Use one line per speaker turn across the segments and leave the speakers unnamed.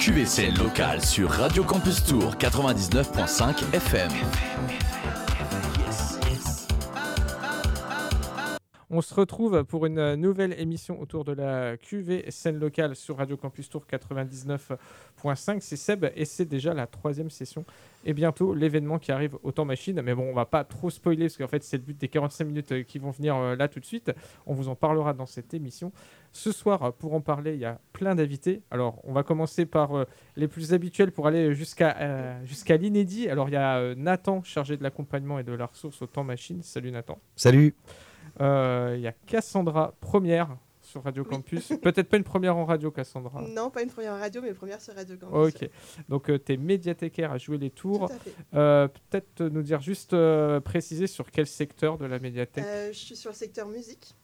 QVC local sur Radio Campus Tour 99.5 FM.
On se retrouve pour une nouvelle émission autour de la QV scène locale sur Radio Campus Tour 99.5. C'est Seb et c'est déjà la troisième session. Et bientôt l'événement qui arrive au temps machine. Mais bon, on va pas trop spoiler parce qu'en fait c'est le but des 45 minutes euh, qui vont venir euh, là tout de suite. On vous en parlera dans cette émission. Ce soir, pour en parler, il y a plein d'invités. Alors on va commencer par euh, les plus habituels pour aller jusqu'à l'inédit. Alors il y a Nathan chargé de l'accompagnement et de la ressource au temps machine. Salut Nathan.
Salut.
Euh, il y a Cassandra, première sur Radio Campus. Peut-être pas une première en radio, Cassandra.
Non, pas une première en radio, mais première sur Radio Campus.
Ok. Donc, euh, tu es médiathécaire à jouer les tours. Euh, Peut-être nous dire juste euh, préciser sur quel secteur de la médiathèque?
Je suis sur le secteur musique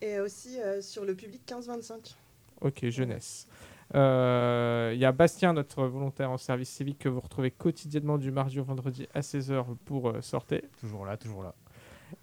et aussi sur le public 15-25.
Ok, jeunesse. Il y a Bastien, notre volontaire en service civique, que vous retrouvez quotidiennement du mardi au vendredi à 16h pour sortir.
Toujours là, toujours là.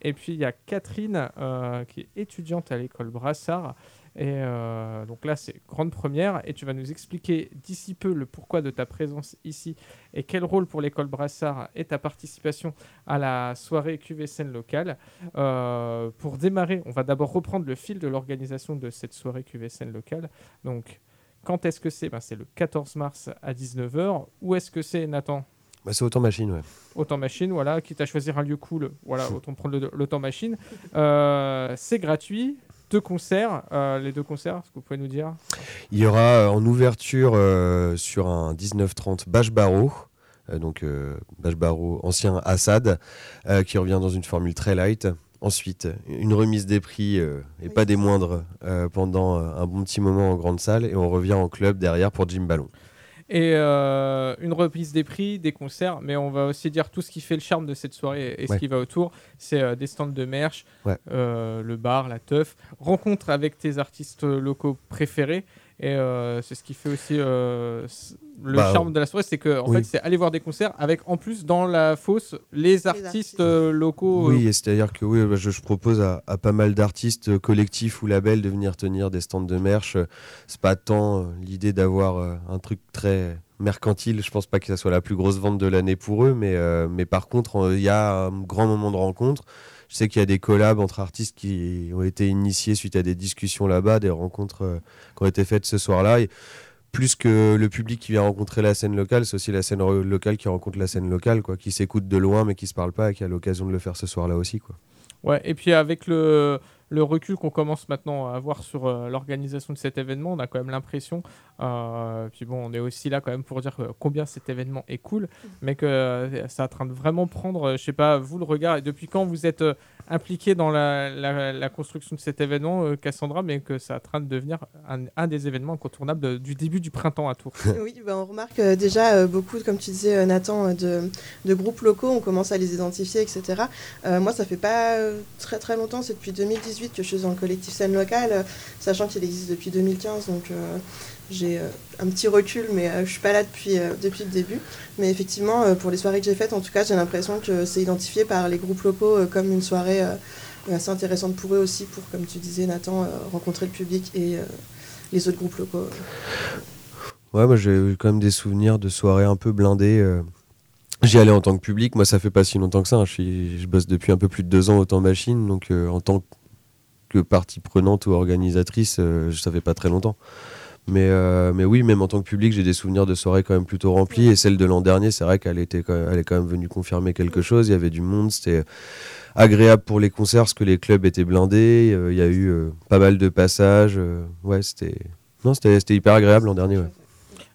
Et puis il y a Catherine euh, qui est étudiante à l'école Brassard. Et euh, donc là, c'est grande première. Et tu vas nous expliquer d'ici peu le pourquoi de ta présence ici et quel rôle pour l'école Brassard est ta participation à la soirée QVSN locale. Euh, pour démarrer, on va d'abord reprendre le fil de l'organisation de cette soirée QVSN locale. Donc, quand est-ce que c'est? Ben, C'est le 14 mars à 19h. Où est-ce que c'est, Nathan?
Bah, c'est autant machine, ouais.
Autant machine, voilà, quitte à choisir un lieu cool, voilà, autant prendre le, temps machine. Euh, c'est gratuit, deux concerts, euh, les deux concerts, est-ce que vous pouvez nous dire?
Il y aura euh, en ouverture sur un 1930 Bash Barreau, donc Bash Barreau, ancien Assad, qui revient dans une formule très light. Ensuite, une remise des prix et pas des moindres pendant un bon petit moment en grande salle, et on revient en club derrière pour Jim Ballon
et euh, une reprise des prix, des concerts, mais on va aussi dire tout ce qui fait le charme de cette soirée et ce qui va autour. C'est euh, des stands de merch, euh, le bar, la teuf, rencontre avec tes artistes locaux préférés. Et c'est ce qui fait aussi le bah, charme de la soirée, c'est que en fait, c'est aller voir des concerts avec en plus dans la fosse les artistes, locaux.
Oui, c'est-à-dire que oui, bah, je, propose à, pas mal d'artistes collectifs ou labels de venir tenir des stands de merch. C'est pas tant l'idée d'avoir un truc très mercantile. Je pense pas que ça soit la plus grosse vente de l'année pour eux, mais, euh, mais par contre, il y a un grand moment de rencontre. Je sais qu'il y a des collabs entre artistes qui ont été initiés suite à des discussions là-bas, des rencontres euh, qui ont été faites ce soir-là. plus que le public qui vient rencontrer la scène locale, c'est aussi la scène locale qui rencontre la scène locale, quoi, qui s'écoute de loin mais qui se parle pas et qui a l'occasion de le faire ce soir-là aussi. Quoi.
Ouais, et puis avec le, le recul qu'on commence maintenant à avoir sur euh, l'organisation de cet événement, on a quand même l'impression, euh, puis bon, on est aussi là quand même pour dire combien cet événement est cool, mais que euh, ça est en train de vraiment prendre, je sais pas, vous le regard, et depuis quand vous êtes impliqué dans la, la, construction de cet événement, Cassandra, mais que ça est en train de devenir un, un des événements incontournables du début du printemps à Tours?
oui, bah, on remarque déjà beaucoup, comme tu disais Nathan, de, de, groupes locaux, on commence à les identifier, etc. moi, ça fait pas très très longtemps, c'est depuis 2018 que je suis dans le collectif scène locale, euh, sachant qu'il existe depuis 2015. Donc euh, j'ai euh, un petit recul, mais je suis pas là depuis, depuis le début. Mais effectivement, pour les soirées que j'ai faites, en tout cas, j'ai l'impression que c'est identifié par les groupes locaux comme une soirée assez intéressante pour eux aussi, pour, comme tu disais, Nathan, rencontrer le public et les autres groupes locaux.
Ouais, moi j'ai eu quand même des souvenirs de soirées un peu blindées. J'y allais en tant que public, moi ça fait pas si longtemps que ça, hein. je, bosse depuis un peu plus de deux ans au temps machine, donc en tant que que partie prenante ou organisatrice, euh, ça fait pas très longtemps. Mais, euh, mais oui, même en tant que public, j'ai des souvenirs de soirées quand même plutôt remplies. Et celle de l'an dernier, c'est vrai qu'elle était est quand même venue confirmer quelque chose. Il y avait du monde, c'était agréable pour les concerts parce que les clubs étaient blindés. Euh, il y a eu pas mal de passages. ouais, c'était non, c'était hyper agréable l'an dernier.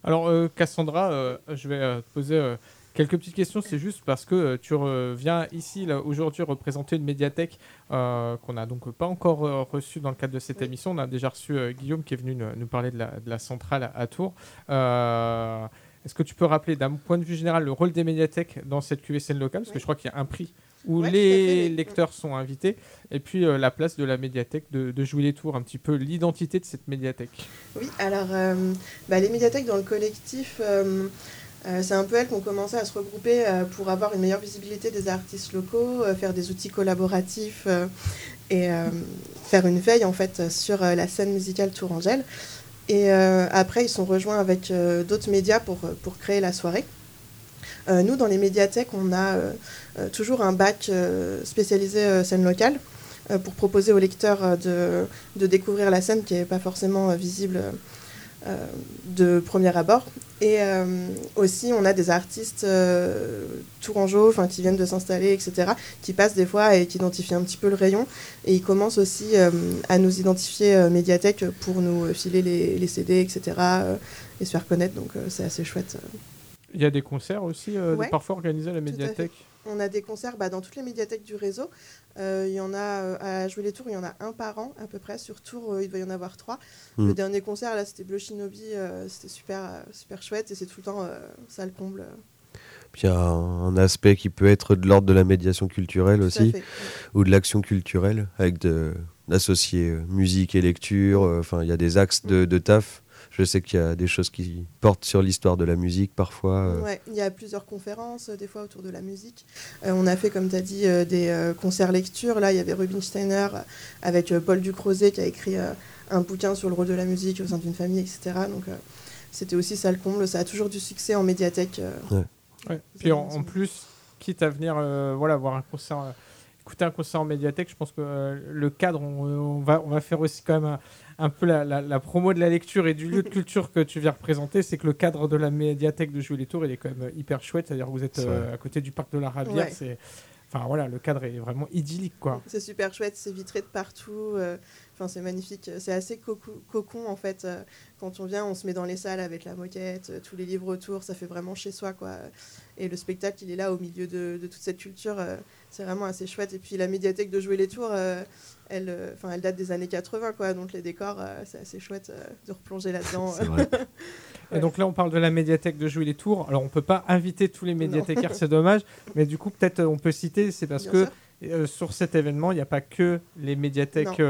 Alors Cassandra, je vais poser Quelques petites questions, c'est juste parce que euh, tu viens ici aujourd'hui représenter une médiathèque euh, qu'on n'a donc pas encore euh, reçue dans le cadre de cette émission. On a déjà reçu Guillaume qui est venu nous, parler de la, centrale à, Tours. Est-ce que tu peux rappeler d'un point de vue général le rôle des médiathèques dans cette QVCN locale? Parce que je crois qu'il y a un prix où les lecteurs sont invités, et puis la place de la médiathèque de, jouer les tours, un petit peu l'identité de cette médiathèque.
Oui, alors bah, les médiathèques dans le collectif, euh, c'est un peu elles qui ont commencé à se regrouper euh, pour avoir une meilleure visibilité des artistes locaux, euh, faire des outils collaboratifs et faire une veille en fait sur la scène musicale tourangelle. Et après, ils sont rejoints avec d'autres médias pour, pour créer la soirée. nous, dans les médiathèques, on a toujours un bac spécialisé scène locale pour proposer aux lecteurs de, de, découvrir la scène qui n'est pas forcément visible de premier abord. Et euh, aussi, on a des artistes euh, tourangeaux qui viennent de s'installer, etc., qui passent des fois et qui identifient un petit peu le rayon. Et ils commencent aussi euh, à nous identifier euh, médiathèque pour nous filer les, les CD, etc., et se faire connaître. Donc, c'est assez chouette.
Il y a des concerts aussi, parfois organisés à la médiathèque
on a des concerts bah, dans toutes les médiathèques du réseau. Euh, il y en a euh, à jouer les tours, il y en a un par an à peu près. Sur tour, euh, il va y en avoir trois. Le hmm. dernier concert, là, c'était Bleu Shinobi. c'était super, super chouette et c'est tout le temps ça le comble.
Puis il y a un, aspect qui peut être de l'ordre de la médiation culturelle aussi, ou de l'action culturelle, avec d'associer musique et lecture. Enfin, il y a des axes de, de taf je sais qu'il y a des choses qui portent sur l'histoire de la musique parfois.
Euh. Ouais, il y a plusieurs conférences euh, des fois autour de la musique. Euh, on a fait, comme tu as dit, des concerts lecture. Là, il y avait Rubinsteiner avec Paul Ducrozet qui a écrit un bouquin sur le rôle de la musique au sein d'une famille, etc. Donc c'était aussi ça le comble. Ça a toujours du succès en médiathèque.
Ouais. Puis en, plus, quitte à venir voilà, voir un concert écouter un concert en médiathèque, je pense que le cadre, on, va, on va faire aussi quand même un, peu la, promo de la lecture et du lieu de culture que tu viens représenter, c'est que le cadre de la médiathèque de Jouer les Tours, il est quand même hyper chouette. C'est-à-dire que vous êtes euh, à côté du parc de la Rabière. C'est, enfin voilà, le cadre est vraiment idyllique, quoi.
C'est super chouette, c'est vitré de partout. Euh, enfin, c'est magnifique. C'est assez cocon en fait. Euh, quand on vient, on se met dans les salles avec la moquette, tous les livres autour. Ça fait vraiment chez soi, quoi. Et le spectacle, il est là au milieu de, toute cette culture. c'est vraiment assez chouette. Et puis la médiathèque de Jouer les Tours elle, euh, enfin, elle date des années 80, quoi. Donc les décors, euh, c'est assez chouette euh, de replonger là-dedans.
Et donc là, on parle de la médiathèque de Jouer les Tours. Alors, on peut pas inviter tous les médiathécaires, c'est dommage. Mais du coup, peut-être on peut citer, c'est parce que sur cet événement, il n'y a pas que les médiathèques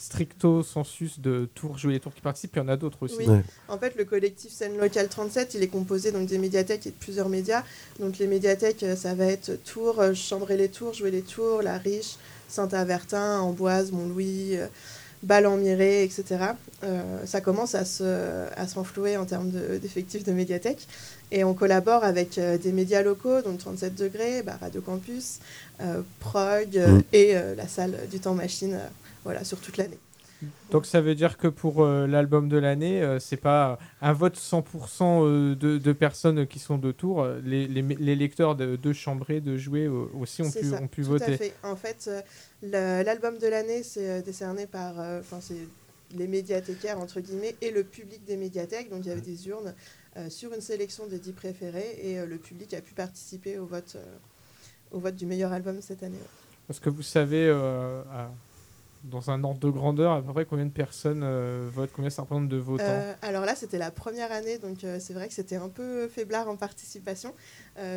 stricto sensus de Tours, Jouer les Tours qui participent, il y en a d'autres aussi.
Oui. En fait, le collectif Scène Locale 37, il est composé donc, des médiathèques et de plusieurs médias. Donc les médiathèques, ça va être Tours, Chambrer les Tours, Jouer les Tours, La Riche, Saint-Avertin, Amboise, Montlouis, euh, Bâle-en-Miré, etc. Euh, ça commence à, se, à s'enflouer en termes d'effectifs de, médiathèque. Et on collabore avec euh, des médias locaux, donc 37 degrés, bah, Radio Campus, Prog mmh. et la salle du temps machine, voilà, sur toute l'année.
Donc ça veut dire que pour euh, l'album de l'année, euh, c'est pas un vote 100% euh, de, personnes qui sont de Tours. Les, les, lecteurs de, de Chambray, de Jouer aussi ont pu, ont pu
tout
voter.
À fait. En fait, l'album de l'année, c'est décerné par les médiathécaires, entre guillemets, et le public des médiathèques. Donc il y avait des urnes sur une sélection des dix préférés et le public a pu participer au vote, au vote du meilleur album cette année.
Parce que vous savez, dans un ordre de grandeur, à peu près combien de personnes euh, votent Combien ça représente de votants? Euh,
Alors là, c'était la première année, donc euh, c'est vrai que c'était un peu faiblard en participation.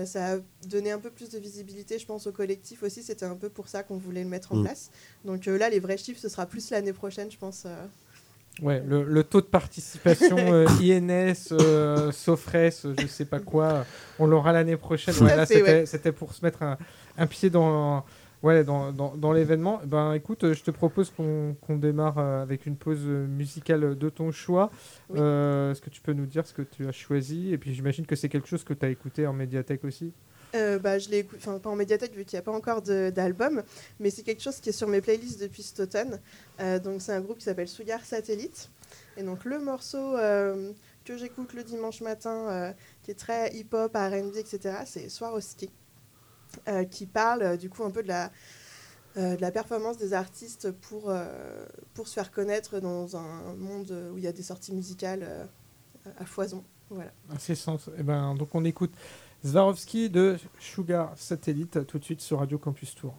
ça a donné un peu plus de visibilité, je pense, au collectif aussi. C'était un peu pour ça qu'on voulait le mettre en mm. place. Donc là, les vrais chiffres, ce sera plus l'année prochaine, je pense.
Ouais, le, taux de participation INS, SOFRES, je sais pas quoi, on l'aura l'année prochaine. là, c'était pour se mettre un, un pied dans Ouais, dans, dans, dans l'événement. Ben, écoute, je te propose qu'on démarre euh, avec une pause musicale de ton choix. Euh, est-ce que tu peux nous dire ce que tu as choisi? Et puis j'imagine que c'est quelque chose que tu as écouté en médiathèque aussi
euh, bah, je l'ai enfin pas en médiathèque vu qu'il n'y a pas encore d'album, mais c'est quelque chose qui est sur mes playlists depuis cet automne. donc c'est un groupe qui s'appelle Sugar Satellite. Et donc le morceau que j'écoute le dimanche matin, qui est très hip-hop, R&B, etc., c'est Swarovski. Euh, qui parle euh, du coup un peu de la, euh, de la performance des artistes pour, pour se faire connaître dans un monde où il y a des sorties musicales à foison. Voilà.
Et eh ben, donc on écoute Zwarovski de Sugar Satellite tout de suite sur Radio Campus Tour.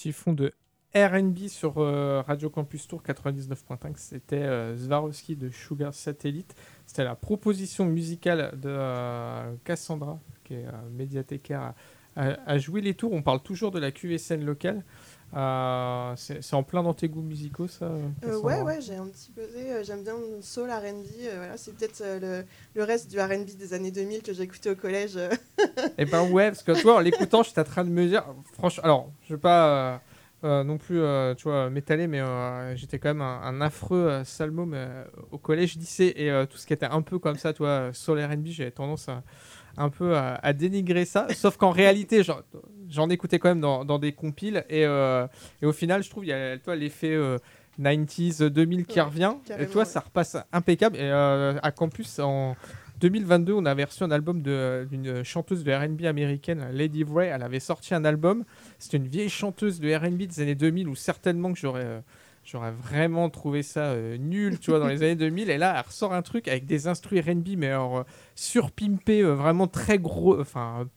Petit de RB sur euh, Radio Campus Tour 99.5. C'était euh, de Sugar Satellite. C'était la proposition musicale de euh, Cassandra, qui est euh, médiathécaire, à, à- à jouer les tours. On parle toujours de la QSN locale. Euh, c'est en plein dans tes goûts musicaux, ça
Euh,
Cassandra
ouais, ouais, j'ai un petit peu. euh, J'aime bien le soul RB. euh, voilà, c'est peut-être euh, le, le reste du RB des années 2000 que j'écoutais au collège. euh.
Eh ben ouais, parce que toi, en l'écoutant, j'étais en train de me dire, franchement, alors, je veux pas euh, euh, non plus, euh, tu vois, m'étaler, mais euh, j'étais quand même un, un affreux euh, euh, au collège, lycée, et euh, tout ce qui était un peu comme ça, toi, soul R&B, j'avais tendance à un peu à, à dénigrer ça, sauf qu'en réalité, j'en- écoutais quand même dans, dans des compiles, et, euh, et au final, je trouve, il y a, toi, l'effet... euh, 90s, 2000 qui
Ouais,
revient, et toi
ouais.
ça repasse impeccable. Et euh, à Campus, en, 2022, on avait reçu un album d'une chanteuse de RB américaine, Lady Ray. Elle avait sorti un album. C'était une vieille chanteuse de RB des années 2000 où certainement que j'aurais. Euh, J'aurais vraiment trouvé ça euh, nul, tu vois, dans les années 2000. Et là, elle ressort un truc avec des instrus R&B, mais alors euh, surpimpés, euh, vraiment très gros, enfin,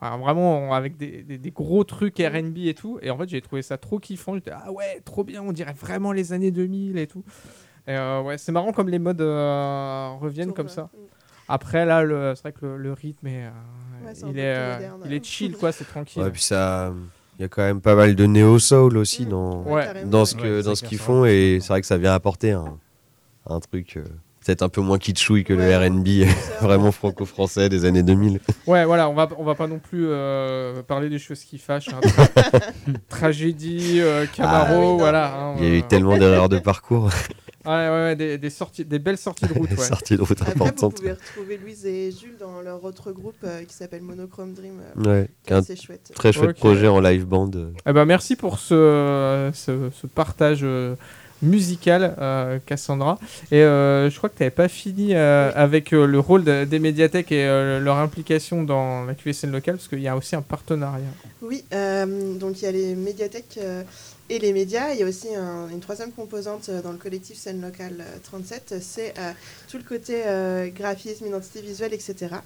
enfin, vraiment avec des, des- des gros trucs R&B et tout. Et en fait, j'ai trouvé ça trop kiffant. J'étais ah ouais, trop bien, on dirait vraiment les années 2000 et tout. Et euh, ouais, c'est marrant comme les modes euh, reviennent
Tourne,
comme ça.
mm.
Après, là, c'est vrai que le, le rythme est, euh,
Ouais,
il, est, euh, il est chill, quoi, c'est tranquille.
Ouais, puis ça, il y a quand même pas mal de néo soul aussi
Mm.
dans
Ouais.
dans ce que
Ouais,
dans ce qu'ils font et c'est vrai que ça vient apporter un, un truc euh, peut-être un peu moins kitschouille que
Ouais.
le R&B vraiment franco-français des années 2000.
Ouais, voilà, on va, on va pas non plus euh, parler des choses qui fâchent. hein. Tra- tragédie, euh, Camaro,
Ah oui, non,
voilà. hein,
Il y a eu tellement d'erreurs de parcours,
Ouais, ouais, ouais, des, des sorties, des belles sorties de route, ouais.
sorties de route
Après, vous
importantes.
pouvez retrouver Louise et Jules dans leur autre groupe euh, qui s'appelle Monochrome Dream. euh,
Ouais,
qui est
un
assez chouette.
très chouette projet en live band.
Eh ben, merci pour ce, ce, ce partage euh, musical, euh, Cassandra. Et euh, je crois que tu n'avais pas fini euh,
Oui.
avec euh, le rôle de- des médiathèques et euh, leur implication dans la QSN locale, parce qu'il y a aussi un partenariat.
Oui, euh, donc il y a les médiathèques euh, et les médias. Il y a aussi un- une troisième composante euh, dans le collectif scène locale euh, 37, c'est euh, tout le côté euh, graphisme, identité visuelle, etc.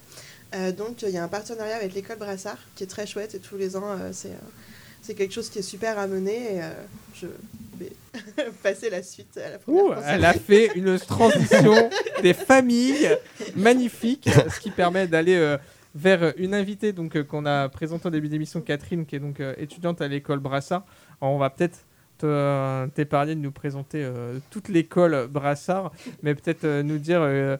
Euh, donc il y a un partenariat avec l'école Brassard qui est très chouette et tous les ans euh, c'est euh, quelque chose qui est super à mener et euh, je vais passer la suite à la première
Ouh, elle a fait une transition des familles magnifique, ce qui permet d'aller euh, vers une invitée donc euh, qu'on a présentée au début d'émission, Catherine, qui est donc euh, étudiante à l'école Brassard. On va peut-être t'épargner de nous présenter euh, toute l'école Brassard, mais peut-être euh, nous dire euh,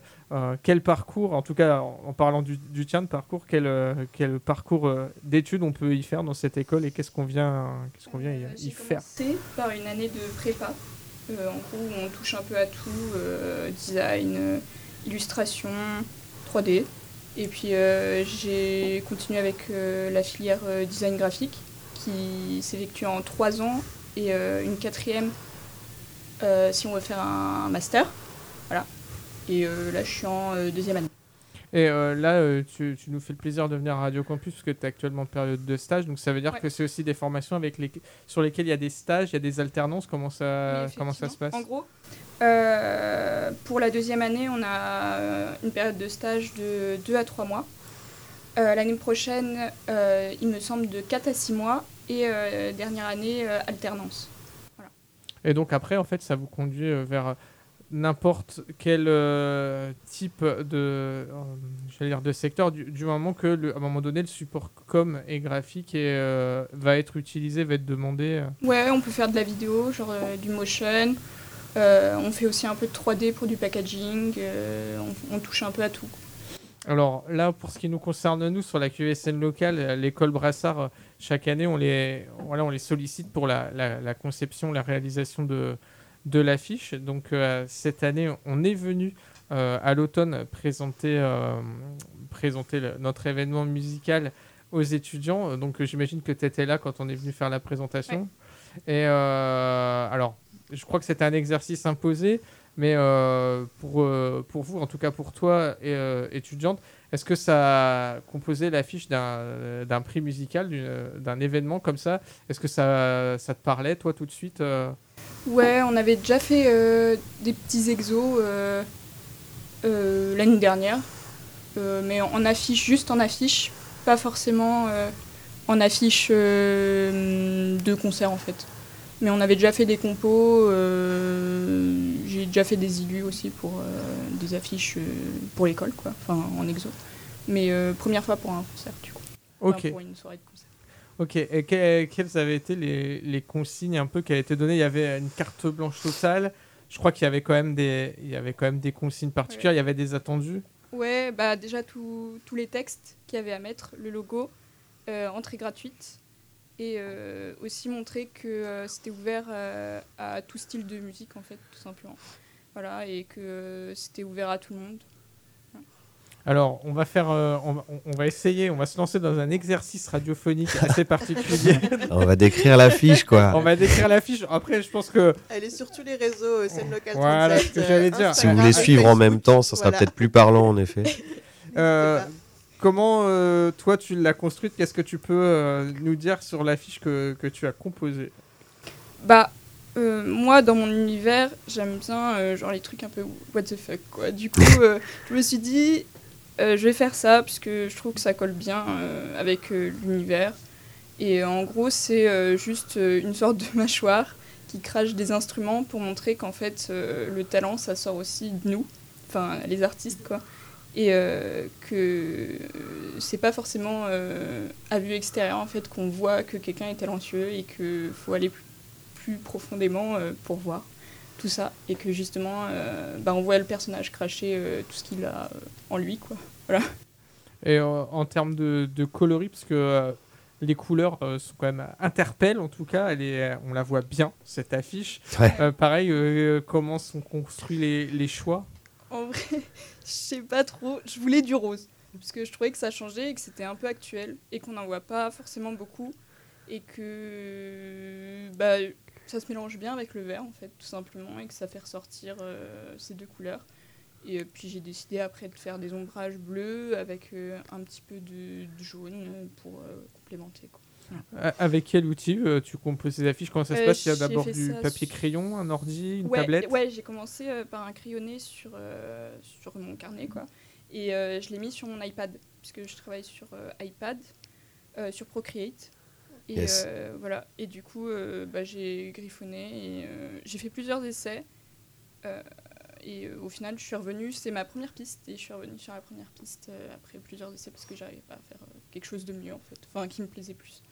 quel parcours, en tout cas en, parlant du, du tien de parcours, quel, quel parcours d'études on peut y faire dans cette école et qu'est-ce qu'on vient, qu'est-ce qu'on vient y, faire?
commencé par une année de prépa. Euh, en gros, où on touche un peu à tout euh, design, euh, illustration, 3D. Et puis j'ai continué avec la filière design graphique qui s'effectue en trois ans et euh, une quatrième euh, si on veut faire un, master. Voilà. Et euh, là, je suis en deuxième année.
Et euh, là, euh, tu, tu nous fais le plaisir de venir à Radio Campus parce que tu es actuellement en période de stage. Donc ça veut dire
Ouais.
que c'est aussi des formations avec les, sur lesquelles il y a des stages, il y a des alternances. Comment ça, comment ça se passe?
En gros, euh, pour la deuxième année, on a une période de stage de 2 à 3 mois. L'année prochaine, il me semble de 4 à 6 mois. Et euh, dernière année, euh, alternance.
Et donc après, en fait, ça vous conduit euh, vers n'importe quel euh, type de, euh, dire de secteur, du, du moment que, le- à un moment donné, le support com et graphique euh, va être utilisé, va être demandé.
Ouais, on peut faire de la vidéo, genre du motion. On fait aussi un peu de 3D pour du packaging. on, on touche un peu à tout.
Alors là, pour ce qui nous concerne, nous, sur la QSN locale, euh, l'école Brassard, euh, chaque année, on les, voilà, on les sollicite pour la, la- la conception, la réalisation de, de l'affiche. Donc euh, cette année, on est venu euh, à l'automne présenter, euh, présenter le- notre événement musical aux étudiants. Donc j'imagine que tu étais là quand on est venu faire la présentation. Et alors, je crois que c'était un exercice imposé. Mais euh, pour, euh, pour vous, en tout cas pour toi, euh, étudiante, est-ce que ça a composé l'affiche d'un d'un prix musical, d'un événement comme ça? Est-ce que ça, ça te parlait, toi, tout de suite
Ouais, on avait déjà fait des petits exos l'année dernière, mais en affiche, juste en affiche, pas forcément en affiche de concert en fait. Mais on avait déjà fait des compos, euh, j'ai déjà fait des illus aussi pour euh, des affiches euh, pour l'école, quoi, enfin en exo. Mais première fois pour un concert, du coup. Enfin,
Ok,
pour une soirée de concert.
ok. Et que- quelles avaient été les, les consignes un peu qui avaient été données? Il y avait une carte blanche totale. Je crois qu'il y avait quand même des, il y avait quand même des consignes particulières. Il y avait des attendus?
Ouais, bah déjà tous les textes qu'il y avait à mettre, le logo, entrée gratuite, et euh, aussi montrer que euh, c'était ouvert euh, à tout style de musique en fait, tout simplement. Voilà, et que euh, c'était ouvert à tout le monde.
Alors, on va faire, euh, on, va, on va essayer, on va se lancer dans un exercice radiophonique assez particulier.
On va décrire l'affiche, quoi.
on va décrire l'affiche. Après, je pense que
Elle est sur tous les réseaux, scène locale
Voilà
37,
ce que j'allais dire.
Si vous voulez suivre en même temps, ça sera
Voilà.
peut-être plus parlant, en effet.
Comment euh, toi tu l'as construite? Qu'est-ce que tu peux euh, nous dire sur l'affiche que, que tu as composée?
Bah, euh, moi dans mon univers, j'aime bien genre les trucs un peu what the fuck quoi. Du coup, je me suis dit, je vais faire ça puisque je trouve que ça colle bien avec l'univers. Et en gros, c'est juste une sorte de mâchoire qui crache des instruments pour montrer qu'en fait, le talent, ça sort aussi de nous, enfin les artistes quoi. Et euh, que c'est pas forcément euh, à vue extérieure en fait qu'on voit que quelqu'un est talentueux et qu'il faut aller plus plus profondément euh, pour voir tout ça et que justement euh, bah, on voit le personnage cracher euh, tout ce qu'il a euh, en lui quoi.
Et euh, en termes de, de coloris, parce que euh, les couleurs euh, sont quand même interpellent en tout cas, elle est, on la voit bien cette affiche.
Ouais.
Euh, pareil, euh, comment sont construits les, les choix?
En vrai, je sais pas trop, je voulais du rose parce que je trouvais que ça changeait et que c'était un peu actuel et qu'on n'en voit pas forcément beaucoup et que bah, ça se mélange bien avec le vert en fait tout simplement et que ça fait ressortir euh, ces deux couleurs. Et euh, puis j'ai décidé après de faire des ombrages bleus avec euh, un petit peu de, de jaune pour complémenter. Quoi.
Avec quel outil euh, tu composes ces affiches? Comment ça se
Euh,
passe? Il y a d'abord du papier
sur-
crayon, un ordi, une
ouais,
tablette?
Ouais, j'ai commencé euh, par un crayonné sur, euh, sur mon carnet, quoi. Et euh, je l'ai mis sur mon iPad, puisque je travaille sur euh, iPad, euh, sur Procreate. Et
Yes.
euh, voilà. Et du coup, euh, bah, j'ai griffonné et euh, j'ai fait plusieurs essais. Euh, et euh, au final, je suis revenue. C'est ma première piste et je suis revenue sur la première piste euh, après plusieurs essais parce que j'arrivais pas à faire euh, quelque chose de mieux en fait, enfin qui me plaisait plus.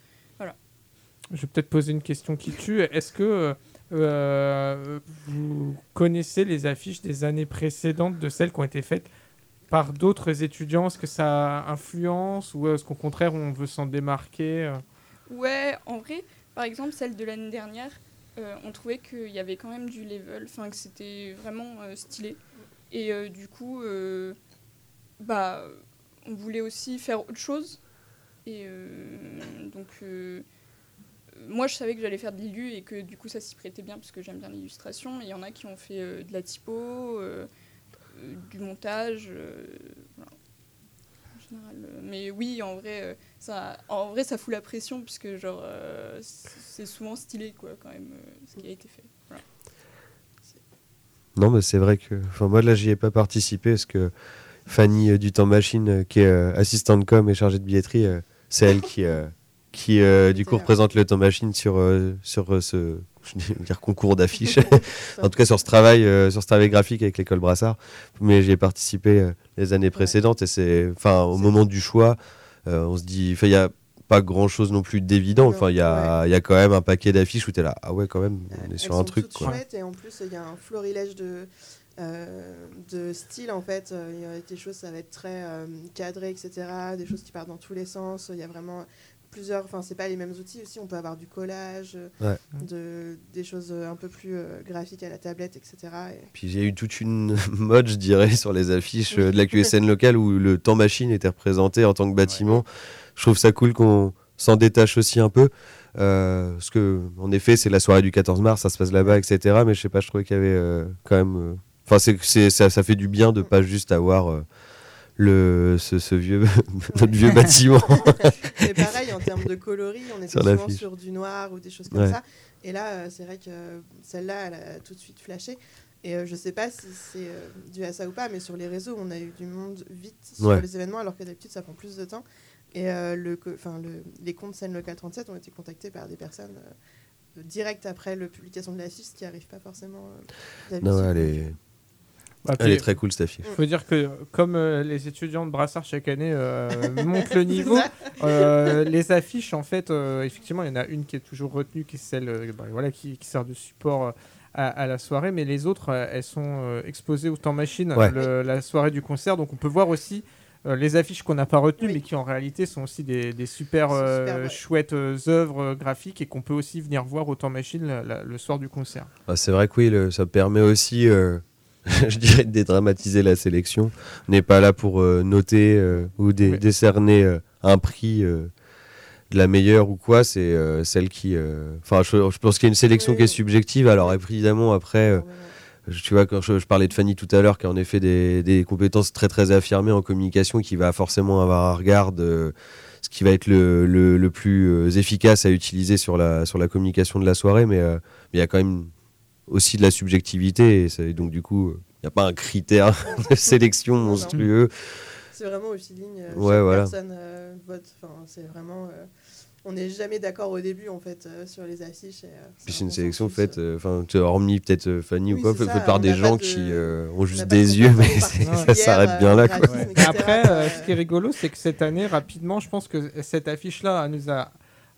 Je vais peut-être poser une question qui tue. Est-ce que euh, vous connaissez les affiches des années précédentes de celles qui ont été faites par d'autres étudiants? Est-ce que ça influence ou est-ce qu'au contraire on veut s'en démarquer euh?
Ouais, en vrai, par exemple, celle de l'année dernière, euh, on trouvait qu'il y avait quand même du level, enfin que c'était vraiment euh, stylé. Et euh, du coup, euh, bah, on voulait aussi faire autre chose. Et euh, donc, euh, moi, je savais que j'allais faire de l'illu et que du coup, ça s'y prêtait bien parce que j'aime bien l'illustration. Il y en a qui ont fait euh, de la typo, du montage. voilà. Mais oui, en vrai, ça, en vrai, ça fout la pression puisque genre, c'est souvent stylé quoi, quand même, ce qui a été fait.
Non, mais c'est vrai que. Moi, là, j'y ai pas participé parce que Fanny euh, du Temps Machine, qui est assistante com et chargée de billetterie, c'est elle qui, euh, qui euh, du coup, représente le Temps Machine sur, euh, sur ce je vais dire concours d'affiches. en tout cas, sur ce travail, sur ce travail graphique avec l'école Brassard. Mais j'y ai participé les années précédentes et c'est. Enfin, au moment du choix, on se dit. Il y a pas grand chose non plus d'évident. Enfin, il y a, il y a quand même un paquet d'affiches où tu es là. Ah ouais, quand même, on est
Elles
sur un truc. Quoi.
et en plus, il y a un florilège de, euh, de style en fait. Euh, Il y a des choses, ça va être très euh, cadré, etc. Des choses qui partent dans tous les sens. Il y a vraiment plusieurs. Enfin, c'est pas les mêmes outils aussi. On peut avoir du collage,
Ouais.
de, des choses un peu plus euh, graphiques à la tablette, etc. Et-
Puis il y a eu toute une mode, je dirais, sur les affiches de la QSN locale où le temps machine était représenté en tant que bâtiment. Je trouve ça cool qu'on s'en détache aussi un peu. euh, parce que, en effet, c'est la soirée du 14 mars, ça se passe là-bas, etc. Mais je sais pas, je trouvais qu'il y avait euh, quand même. Enfin, c'est, c'est- ça, ça fait du bien de pas juste avoir euh, le, ce, ce vieux, notre vieux bâtiment.
Et pareil, en termes de coloris, on était
Sur
souvent sur du noir ou des choses comme
Ouais.
ça. Et là, euh, c'est vrai que celle-là, elle a tout de suite flashé. Et euh, je sais pas si c'est euh, dû à ça ou pas, mais sur les réseaux, on a eu du monde vite sur
Ouais.
les événements, alors que d'habitude, ça prend plus de temps. Et euh, le, le, les comptes scène locale 37 ont été contactés par des personnes direct après la publication de l'affiche, ce qui n'arrive pas forcément
non, elle est, Elle est très cool cette affiche.
faut dire que comme euh, les étudiants de Brassard chaque année euh, montent le niveau, euh, les affiches, en fait, euh, effectivement, il y en a une qui est toujours retenue, qui est celle euh, bah, voilà, qui, qui sert de support euh, à, à la soirée, mais les autres, elles sont euh, exposées au temps machine
Ouais.
le- la soirée du concert, donc on peut voir aussi euh, les affiches qu'on n'a pas retenues,
Oui.
mais qui en réalité sont aussi des, des super,
Sont
euh,
super, ouais.
chouettes euh, œuvres graphiques et qu'on peut aussi venir voir au temps machine la- la- le soir du concert.
Ah, c'est vrai que oui, le- ça permet aussi, euh, je dirais, de dédramatiser la sélection. On n'est pas là pour euh, noter euh, ou dé-
Oui.
décerner euh, un prix de la meilleure ou quoi. C'est celle qui. Enfin, je, je pense qu'il y a une sélection
Oui.
qui est subjective. Alors évidemment, après, je- tu vois, quand je, je parlais de Fanny tout à l'heure, qui a en effet des, des compétences très très affirmées en communication, qui va forcément avoir un regard de ce qui va être le, le- le plus efficace à utiliser sur la, sur la communication de la soirée, mais il y a quand même aussi de la subjectivité, et, donc du coup, il n'y a pas un critère de sélection monstrueux.
C'est vraiment au feeling. euh,
Ouais,
chaque
voilà.
personne euh, vote. Enfin, c'est vraiment. euh, on n'est jamais d'accord au début en fait euh, sur les affiches. et, euh,
Puis c'est une sélection faite,
euh,
euh, enfin, hormis peut-être euh, Fanny
Oui,
ou quoi,
c'est
fait,
ça,
fait par
on
des gens
de-
qui euh, ont
on
juste des
de
yeux, mais ça s'arrête bien là.
euh,
Quoi.
après, euh,
euh,
ce qui est rigolo, c'est que cette année, rapidement, je pense que cette affiche-là, nous a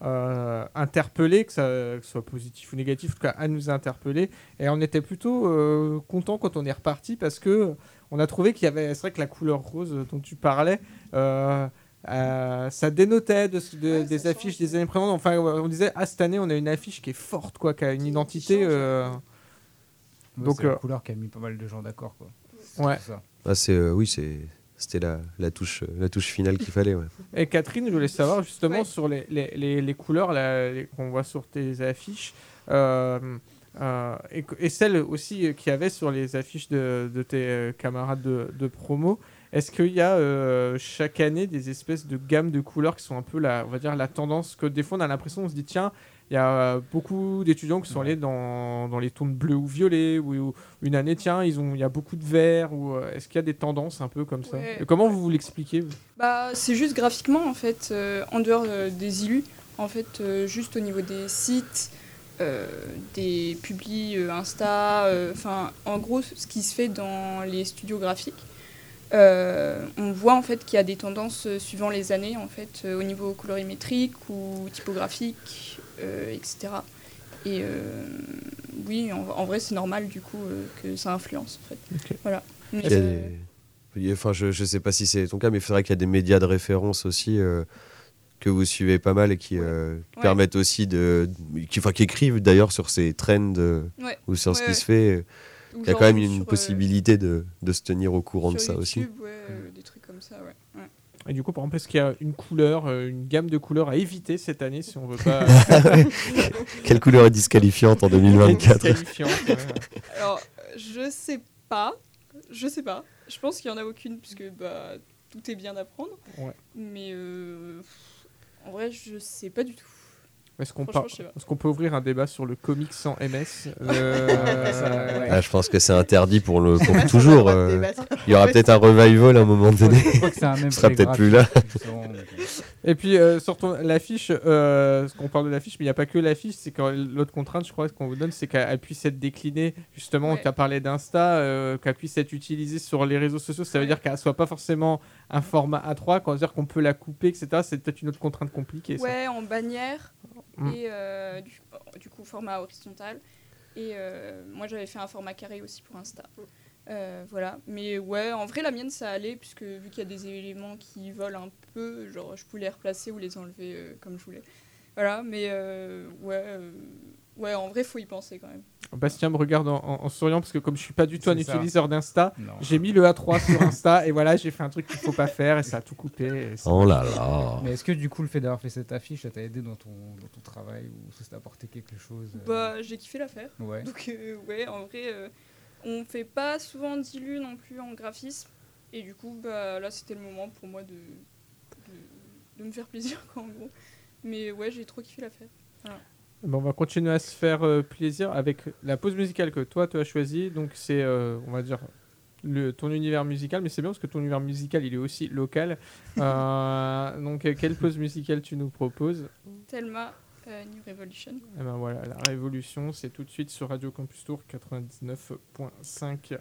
euh, interpellés, que, ça, que ce soit positif ou négatif, en tout cas, elle nous a interpellés. Et on était plutôt euh, content quand on est reparti parce que on a trouvé qu'il y avait, c'est vrai que la couleur rose dont tu parlais, euh, euh, ça dénotait de, ce- de-
Ouais, ça
des
change,
affiches des années précédentes. Enfin, on disait, ah, cette année, on a une affiche qui est forte, quoi, qui a une
Qui-
identité.
qui change,
euh,
Ouais,
Donc,
c'est la couleur qui a mis pas mal de gens d'accord. quoi.
Ouais.
Ah, c'est, euh, oui, c'est, c'était la, la, touche, euh, la touche finale qu'il fallait. Ouais.
Et Catherine, je voulais savoir justement
Ouais.
sur les, les, les, les couleurs là, les- qu'on voit sur tes affiches euh, euh, et, et celles aussi qu'il y avait sur les affiches de, de tes camarades de, de promo. Est-ce qu'il y a euh, chaque année des espèces de gammes de couleurs qui sont un peu la, on va dire, la tendance que des fois on a l'impression, on se dit tiens, il y a euh, beaucoup d'étudiants qui sont allés dans, dans les tons bleus ou violets, ou, ou une année tiens, ils ont, il y a beaucoup de vert, ou euh, est-ce qu'il y a des tendances un peu comme ça
Ouais.
Et Comment vous vous l'expliquez
Bah, c'est juste graphiquement en fait, euh, en dehors euh, des illus, en fait, euh, juste au niveau des sites, euh, des publis euh, Insta, euh, enfin, en gros, ce qui se fait dans les studios graphiques. euh, on voit en fait qu'il y a des tendances euh, suivant les années en fait euh, au niveau colorimétrique ou typographique etc et euh, oui en, en vrai c'est normal du coup euh, que ça influence en fait voilà Mais, euh,
Enfin, je, je sais pas si c'est ton cas, mais il faudrait qu'il y a des médias de référence aussi euh, que vous suivez pas mal et qui, euh, qui
Ouais.
permettent aussi de. Qui, enfin, qui écrivent d'ailleurs sur ces trends euh,
ouais,
ou sur ce qui
ouais.
se fait. Il y a quand même une
euh,
possibilité de, de se tenir au courant de ça aussi.
YouTube, euh, des trucs comme ça ouais, ouais.
Et du coup, par exemple, est-ce qu'il y a une couleur, euh, une gamme de couleurs à éviter cette année si on veut pas
Quelle couleur est disqualifiante en 2024
Disqualifiante, ouais.
Alors, euh, je sais pas. Je sais pas. Je pense qu'il y en a aucune, puisque bah, tout est bien à prendre.
Ouais.
Mais euh, en vrai, je sais pas du tout.
Est-ce qu'on par- qu'on peut ouvrir un débat sur le comics sans MS Euh,
ça, ouais.
Ah, je pense que c'est interdit pour, le, pour toujours. Euh, il y aura peut-être un revival à un moment donné.
Je crois que c'est un même
Ce sera peut-être plus là.
Et puis euh, sur ton- l'affiche, euh, parce qu'on parle de l'affiche, mais il n'y a pas que l'affiche, c'est que l'autre contrainte, je crois, qu'on vous donne, c'est qu'elle puisse être déclinée. Justement,
Ouais.
tu as parlé d'Insta, euh, qu'elle puisse être utilisée sur les réseaux sociaux. Ça veut
Ouais.
dire qu'elle soit pas forcément un format A3, quand on veut dire qu'on peut la couper, etc. C'est peut-être une autre contrainte compliquée. ça.
Ouais, en bannière
Mm.
et euh, du, du coup format horizontal. Et euh, moi, j'avais fait un format carré aussi pour Insta. Euh, voilà, mais ouais, en vrai, la mienne ça allait, puisque vu qu'il y a des éléments qui volent un peu, genre je pouvais les replacer ou les enlever comme je voulais. Voilà, mais ouais, ouais, en vrai, faut y penser quand même.
Bastien me regarde en, en- en souriant, parce que comme je suis pas du tout un
ça.
utilisateur d'Insta, j'ai mis le A3 sur Insta, et voilà, j'ai fait un truc qu'il faut pas faire, et ça a tout coupé.
Oh là là.
Mais est-ce que du coup le fait d'avoir fait cette affiche, ça t'a aidé dans ton, dans ton travail ou ça t'a apporté quelque chose euh,
Bah, j'ai kiffé la faire.
Ouais.
Donc, euh, ouais, en vrai, euh, on fait pas souvent d'illu non plus en graphisme. Et du coup, bah, là, c'était le moment pour moi de, de, de me faire plaisir, quoi, en gros. Mais ouais, j'ai trop kiffé la faire.
Bon, on va continuer à se faire euh, plaisir avec la pause musicale que toi tu as choisie. Donc c'est, euh, on va dire, le, ton univers musical, mais c'est bien parce que ton univers musical il est aussi local. Euh, donc quelle pause musicale tu nous proposes?
Thelma, euh, New Revolution.
Eh ben voilà, la révolution, c'est tout de suite sur Radio Campus Tour 99.5.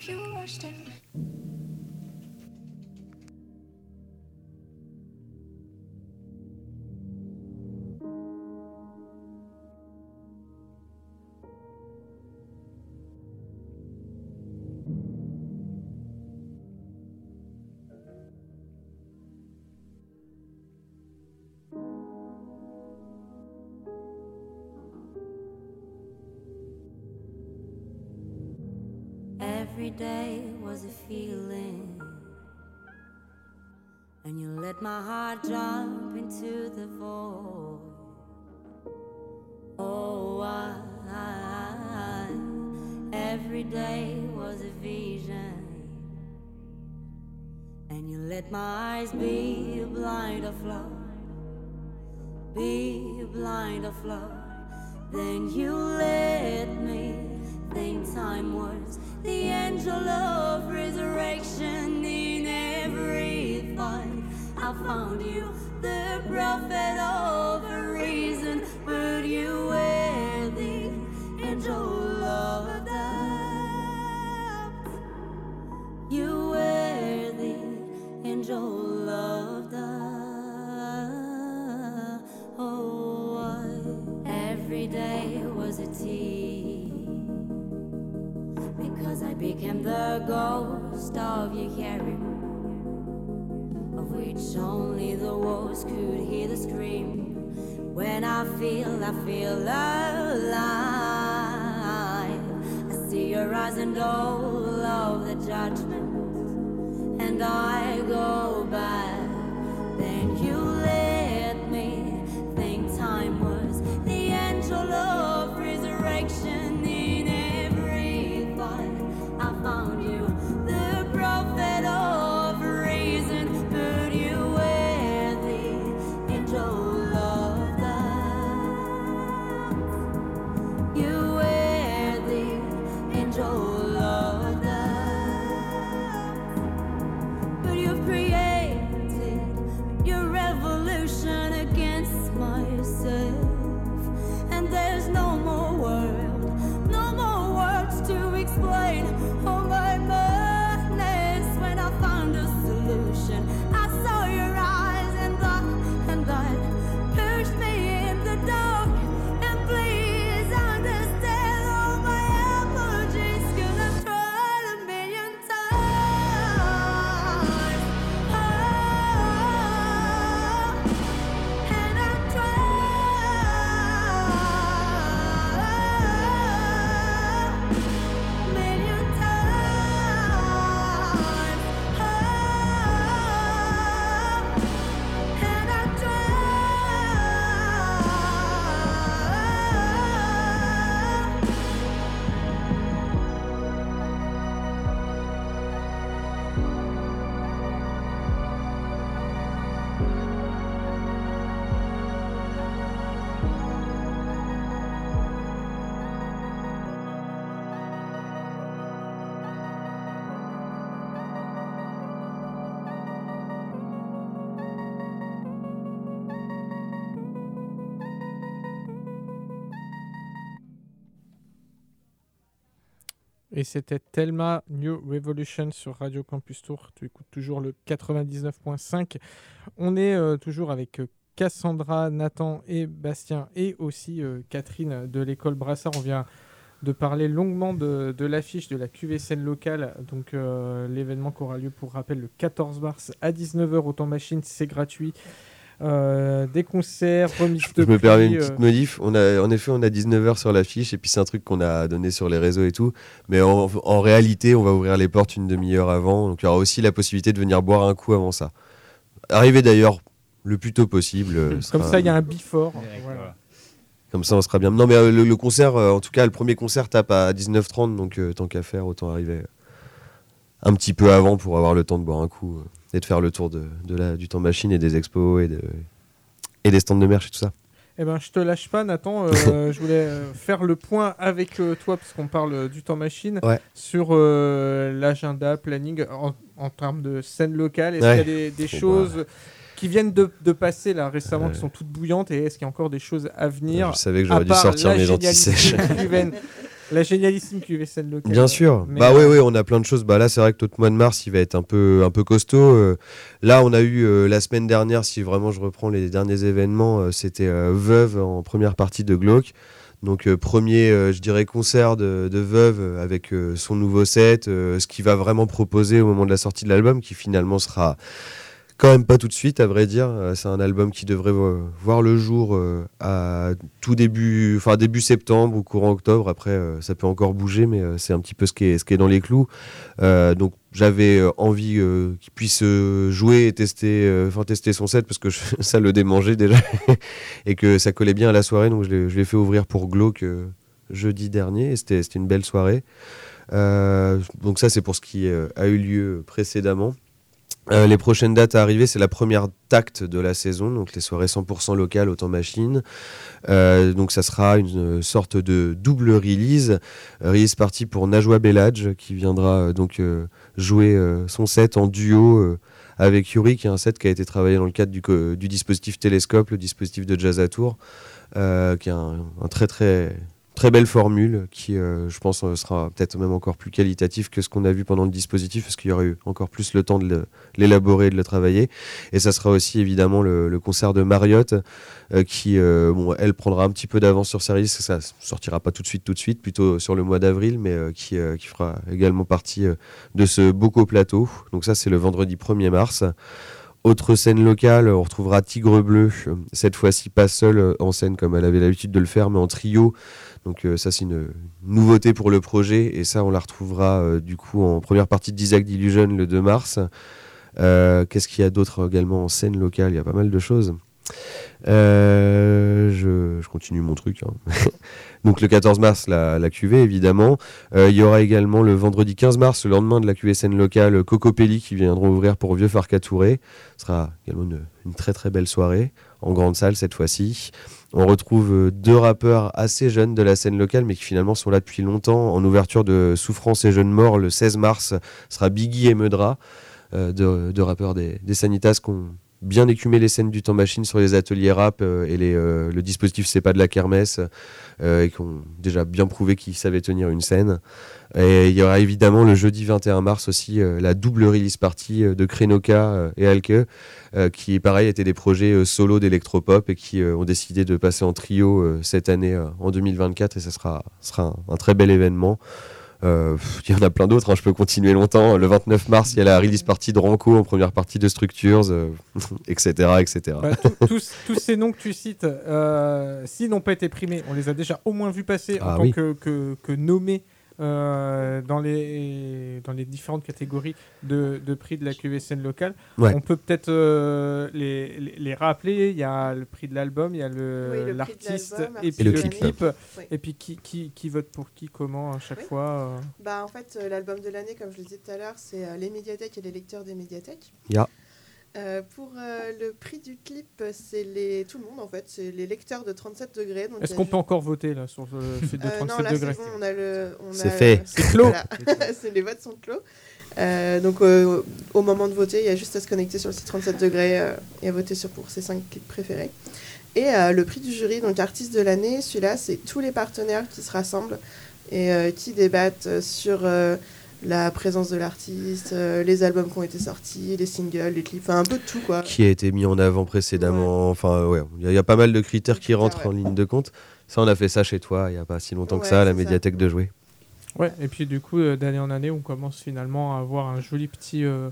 time was the angel of resurrection in every thought. I found you, the prophet of I became the ghost of your carry, of which only the walls could hear the scream. When I feel, I feel alive. I see your eyes and all of the judgment, and I go
Et c'était Thelma New Revolution sur Radio Campus Tour. Tu écoutes toujours le 99.5. On est euh, toujours avec euh, Cassandra, Nathan et Bastien et aussi euh, Catherine de l'école Brassard. On vient de parler longuement de, l'affiche de la QVCN locale. Donc l'événement qui aura lieu pour rappel le 14 mars à 19h au temps machine, c'est gratuit. Euh, des concerts, remise
Je
de
me permets une petite
euh,
modif. On a, en effet, on a 19h sur l'affiche et puis c'est un truc qu'on a donné sur les réseaux et tout. Mais en, en réalité, on va ouvrir les portes une demi-heure avant. Donc il y aura aussi la possibilité de venir boire un coup avant ça. Arrivez d'ailleurs le plus tôt possible. euh,
Comme ça, il y a un before. Voilà.
Comme ça, on sera bien. Non, mais euh, le, le concert, euh, en tout cas, le premier concert tape à 19h30. Donc euh, tant qu'à faire, autant arriver un petit peu avant pour avoir le temps de boire un coup euh, et de faire le tour de, de la, du temps machine et des expos et, de, et des stands de merch et tout ça.
Eh ben, je te lâche pas, Nathan. Euh, je voulais euh, faire le point avec euh, toi, puisqu'on parle euh, du temps machine,
Ouais.
sur euh, l'agenda, planning, en, en termes de scène locale. Est-ce
Ouais.
qu'il y a des, choses qui viennent de, de passer là récemment, qui sont toutes bouillantes, et est-ce qu'il y a encore des choses à venir
Je savais que
à
j'aurais dû
part
sortir mes anti-sèches.
génialissime QVN La génialissime QV scène locale.
Bien sûr.
Mais,
bah
euh,
oui, oui, on a plein de choses. Bah là, c'est vrai que notre mois de mars, il va être un peu, un peu costaud. Euh, là, on a eu euh, la semaine dernière, si vraiment je reprends les derniers événements, c'était Veuve en première partie de Glauque. Donc euh, premier, euh, je dirais, concert de, de Veuve avec euh, son nouveau set, ce qu'il va vraiment proposer au moment de la sortie de l'album, qui finalement sera quand même pas tout de suite, à vrai dire. Euh, c'est un album qui devrait vo- voir le jour euh, à tout début, enfin début septembre ou courant octobre. Après, euh, ça peut encore bouger, mais euh, c'est un petit peu ce qui est, dans les clous. Euh, donc j'avais euh, envie euh, qu'il puisse euh, jouer et tester, euh, tester son set parce que ça le démangeait déjà et que ça collait bien à la soirée. Donc je l'ai, fait ouvrir pour Glauque euh, jeudi dernier c'était, une belle soirée. Euh, donc ça c'est pour ce qui euh, a eu lieu précédemment. Euh, les prochaines dates à arriver, c'est la première tacte de la saison, donc les soirées 100% locales au temps machine. Euh, donc ça sera une sorte de double release. Euh, Release partie pour Najwa Belladj qui viendra donc jouer son set en duo avec Yuri, qui est un set qui a été travaillé dans le cadre du, dispositif Télescope, le dispositif de Jazz à Tour, qui est un très très très belle formule qui, euh, je pense, euh, sera peut-être même encore plus qualitatif que ce qu'on a vu pendant le dispositif, parce qu'il y aurait eu encore plus le temps de l'élaborer et de le travailler. Et ça sera aussi évidemment le, concert de Mariotte, euh, qui, bon, elle prendra un petit peu d'avance sur releases, ça sortira pas tout de suite, tout de suite, plutôt sur le mois d'avril, mais qui, fera également partie de ce Boco Plateau. Donc ça, c'est le vendredi 1er mars. Autre scène locale, on retrouvera Tigre Bleu, euh, cette fois-ci pas seul euh, en scène comme elle avait l'habitude de le faire, mais en trio. Donc euh, ça c'est une nouveauté pour le projet et ça on la retrouvera du coup en première partie d'Isaac Delusion le 2 mars. Qu'est-ce qu'il y a d'autre également en scène locale? Il y a pas mal de choses. Euh, je, continue mon truc. hein. Donc le 14 mars, la, la QV évidemment. Euh, il y aura également le vendredi 15 mars, le lendemain de la QV scène locale, Coco Pelli qui viendront ouvrir pour Vieux Farcatouré. Ce sera également une, très très belle soirée, en grande salle cette fois-ci. On retrouve euh, deux rappeurs assez jeunes de la scène locale, mais qui finalement sont là depuis longtemps. En ouverture de Souffrance et Jeunes Morts, le 16 mars, sera Biggie et Meudra, euh, deux, deux rappeurs des, des Sanitas qu'on bien écumé les scènes du temps machine sur les ateliers rap euh, et euh, le dispositif C'est pas de la kermesse euh, et qui ont déjà bien prouvé qu'ils savaient tenir une scène. Et il y aura évidemment le jeudi 21 mars aussi la double release party de Krenoka et Alke qui pareil étaient des projets solo d'électropop et qui ont décidé de passer en trio cette année en 2024 et ça sera, sera un très bel événement. Euh, Il y en a plein d'autres, hein, je peux continuer longtemps. Le 29 mars, il y a la release party de Ranco en première partie de Structures, euh, etc. etc.
Bah, tous- ces noms que tu cites, euh, s'ils n'ont pas été primés, on les a déjà au moins vus passer en
Ah
tant
oui.
que, que, que nommés euh, dans, les, dans les différentes catégories de, de prix de la QVSN locale.
Ouais.
On peut peut-être euh, les, les, les rappeler. Il y a le prix de l'album, il y a le- l'artiste et puis le clip.
Oui.
Et puis qui, qui, qui vote pour qui, comment à chaque
Oui.
fois euh.
Bah, en fait, l'album de l'année, comme je le disais tout à l'heure, c'est les médiathèques et les lecteurs des médiathèques. Euh, pour euh, le prix du clip, c'est les... tout le monde en fait, c'est les lecteurs de 37 degrés.
Est-ce qu'on peut encore voter là sur euh, ces deux
Euh,
37
non, là
degrés
c'est bon, on a le. on
C'est
a-
fait.
C'est clos.
Voilà. Les votes sont clos. Euh, donc euh, au moment de voter, il y a juste à se connecter sur le site 37 degrés euh, et à voter sur pour ses 5 clips préférés. Et euh, le prix du jury, donc artiste de l'année, celui-là, c'est tous les partenaires qui se rassemblent et euh, qui débattent sur euh, la présence de l'artiste, euh, les albums qui ont été sortis, les singles, les clips, enfin un peu de tout quoi.
Qui a été mis en avant précédemment. Enfin, ouais, il y, a- il y a pas mal de critères qui rentrent en
ouais.
ligne de compte. Ça, on a fait ça chez toi il y a pas si longtemps que ça, à la
ça.
médiathèque de jouer.
Ouais, et puis du coup, euh, d'année en année, on commence finalement à avoir un joli petit, euh,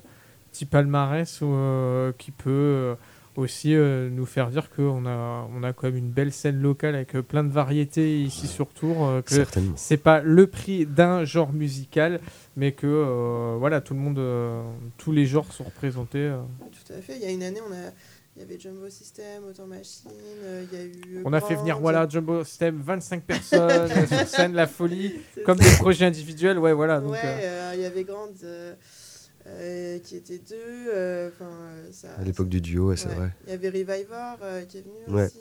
petit palmarès où, euh, qui peut euh, aussi euh, nous faire dire qu'on a, on a quand même une belle scène locale avec euh, plein de variétés ici sur Tours. euh, que
Certainement.
c'est pas le prix d'un genre musical, mais que euh, voilà, tout le monde, euh, tous les genres sont représentés. euh.
Tout à fait. Il y a une année, on a, il y avait Jumbo System, Autant Machine, euh, il y a eu.
On a fait venir voilà Jumbo System, 25 personnes sur scène, la folie, comme
ça.
des projets individuels. Ouais, voilà. Donc,
ouais,
euh,
euh, il y avait Grand euh, qui était deux. euh, ça.
À l'époque du duo, ouais, c'est
ouais.
vrai.
Il y avait Reviver euh, qui est venu
Ouais.
aussi.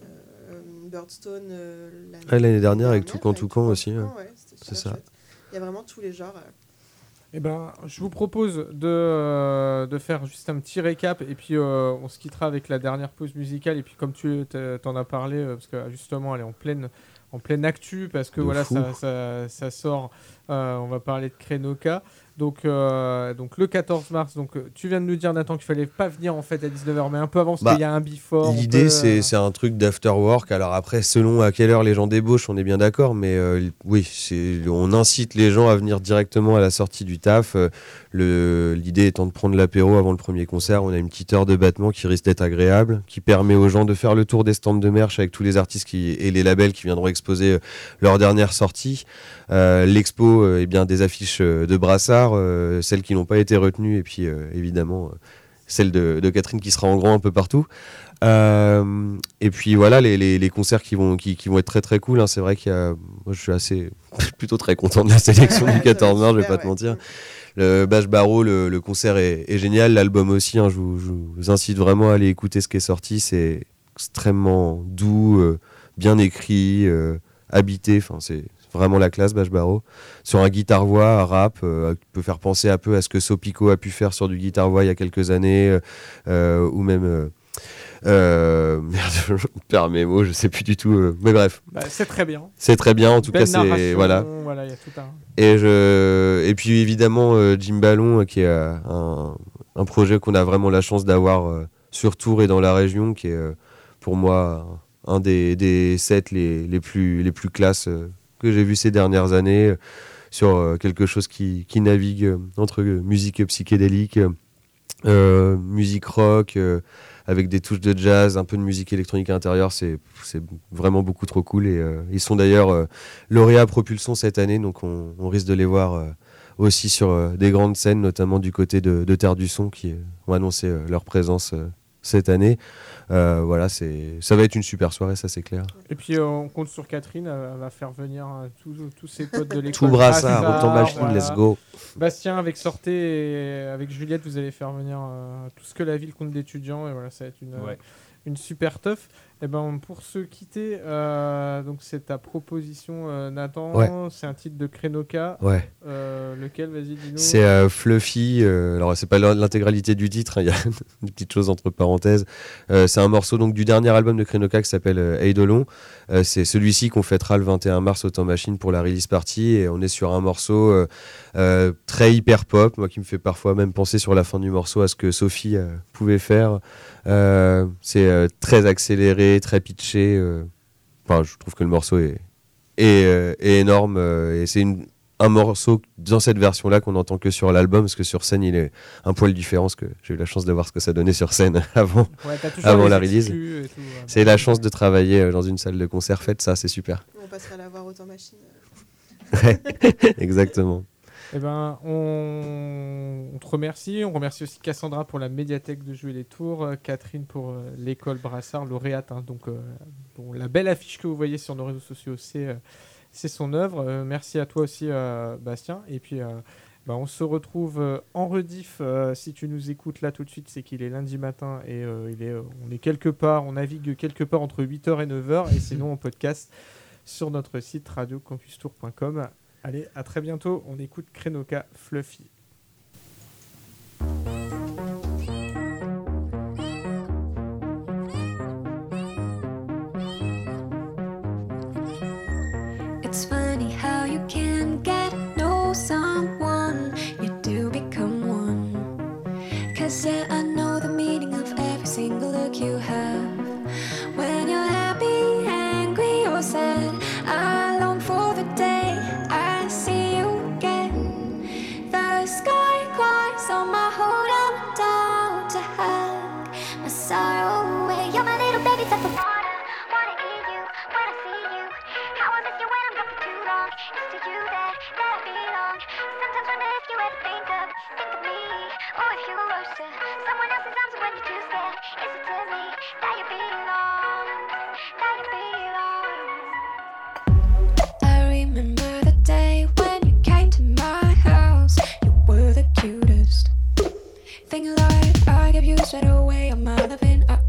euh, Birdstone euh,
Ah, l'année dernière, avec Toucan Toucan aussi, C'est ça.
Il y a vraiment tous les genres. euh.
Eh ben, je vous propose de, euh, de faire juste un petit récap et puis euh, on se quittera avec la dernière pause musicale. Et puis, comme tu t'en as parlé, euh, parce que justement, elle est en pleine, en pleine actu, parce que
De
voilà, ça, ça, ça sort. euh, on va parler de Krenoka. Donc, euh, donc le 14 mars, donc euh, tu viens de nous dire Nathan qu'il fallait pas venir en fait à 19h, mais un peu avant parce
Bah,
qu'il y a un before.
L'idée,
peut,
c'est
euh,
c'est un truc d'after work. Alors après, selon à quelle heure les gens débauchent, on est bien d'accord. Mais euh, oui, c'est- on incite les gens à venir directement à la sortie du taf. Euh, L'idée étant de prendre l'apéro avant le premier concert. On a une petite heure de battement qui risque d'être agréable, qui permet aux gens de faire le tour des stands de merch avec tous les artistes qui, et les labels qui viendront exposer euh, leur dernière sortie. Euh, L'expo, euh, eh bien, des affiches de brassard, euh, celles qui n'ont pas été retenues, et puis évidemment celle de, de Catherine qui sera en grand un peu partout. Euh, et puis voilà, les, les- les concerts qui vont, qui, qui vont être très très cool. hein. C'est vrai qu'il y a. Moi, je suis assez. plutôt très content de la sélection du
ça va
14
être
mars, je vais pas te mentir. Le Bash Barreau, le, concert est, génial. L'album aussi, hein, je, vous, incite vraiment à aller écouter ce qui est sorti. C'est extrêmement doux, euh, bien écrit, euh, habité. Enfin, c'est vraiment la classe, Bash Barreau. Sur un guitare-voix, un rap, euh, peut faire penser un peu à ce que Sopico a pu faire sur du guitare-voix il y a quelques années, ou même. Euh, merde, je perds mes mots, je sais plus du tout. euh, mais bref,
bah, c'est très bien.
c'est très bien. En tout
Belle
cas, c'est
narration,
voilà.
Voilà, il y a tout un.
Et, je... et puis évidemment, euh, Jim Ballon, euh, qui est euh, un, un projet qu'on a vraiment la chance d'avoir euh, sur Tours et dans la région, qui est euh, pour moi un des, des sets les, les, plus, les plus classes euh, que j'ai vu ces dernières années, euh, sur euh, quelque chose qui, qui navigue euh, entre euh, musique psychédélique, euh, euh, musique rock, euh, avec des touches de jazz, un peu de musique électronique à l'intérieur. C'est vraiment beaucoup trop cool. Et euh, ils sont d'ailleurs euh, lauréats Propulsion cette année, donc on, risque de les voir euh, aussi sur euh, des grandes scènes, notamment du côté de, de Terre du Son, qui ont annoncé leur présence cette année. Euh, voilà, c'est, ça va être une super soirée, ça c'est clair.
Et puis euh, on compte sur Catherine, elle va faire venir euh, tous, ses potes de l'école.
Tout brassard,
Brassard,
autant machine,
voilà.
let's go.
Bastien avec Sorté et avec Juliette, vous allez faire venir euh, tout ce que la ville compte d'étudiants et voilà, ça va être une,
Ouais.
une super teuf. Et ben pour se quitter, euh, donc c'est ta proposition euh, Nathan,
Ouais.
c'est un titre de Krenoka.
Ouais.
Euh, lequel, vas-y, dis-nous.
C'est Fluffy. alors, c'est pas l'in- l'intégralité du titre, hein, il y a une petite chose entre parenthèses. C'est un morceau donc, du dernier album de Krenoka qui s'appelle Eidolon. C'est celui-ci qu'on fêtera le 21 mars au Temps Machine pour la release party. Et on est sur un morceau très hyper pop, moi qui me fait parfois même penser sur la fin du morceau à ce que Sophie pouvait faire. C'est très accéléré, très pitché. euh. Enfin, je trouve que le morceau est, est, euh, est énorme. euh, et c'est une un morceau dans cette version-là qu'on n'entend que sur l'album, parce que sur scène, il est un poil différent, parce que j'ai eu la chance de voir ce que ça donnait sur scène avant.
Ouais,
avant la release.
ouais.
C'est la chance de travailler dans une salle de concert faite, ça, c'est super.
On passera la voir autant machine.
Ouais, exactement.
Eh ben, on... te remercie. On remercie aussi Cassandra pour la médiathèque de Jouer les Tours, euh, Catherine pour euh, l'école Brassard, lauréate. hein. donc, euh, la belle affiche que vous voyez sur nos réseaux sociaux, c'est son œuvre. Merci à toi aussi, Bastien. Et puis, bah, on se retrouve en rediff. si tu nous écoutes là tout de suite, c'est qu'il est lundi matin et on est quelque part, on navigue quelque part entre 8h et 9h. Et sinon, en podcast sur notre site radiocampustour.com. Allez, à très bientôt. On écoute Krenoka Fluffy.
thing I give you straight away. way I'm living. I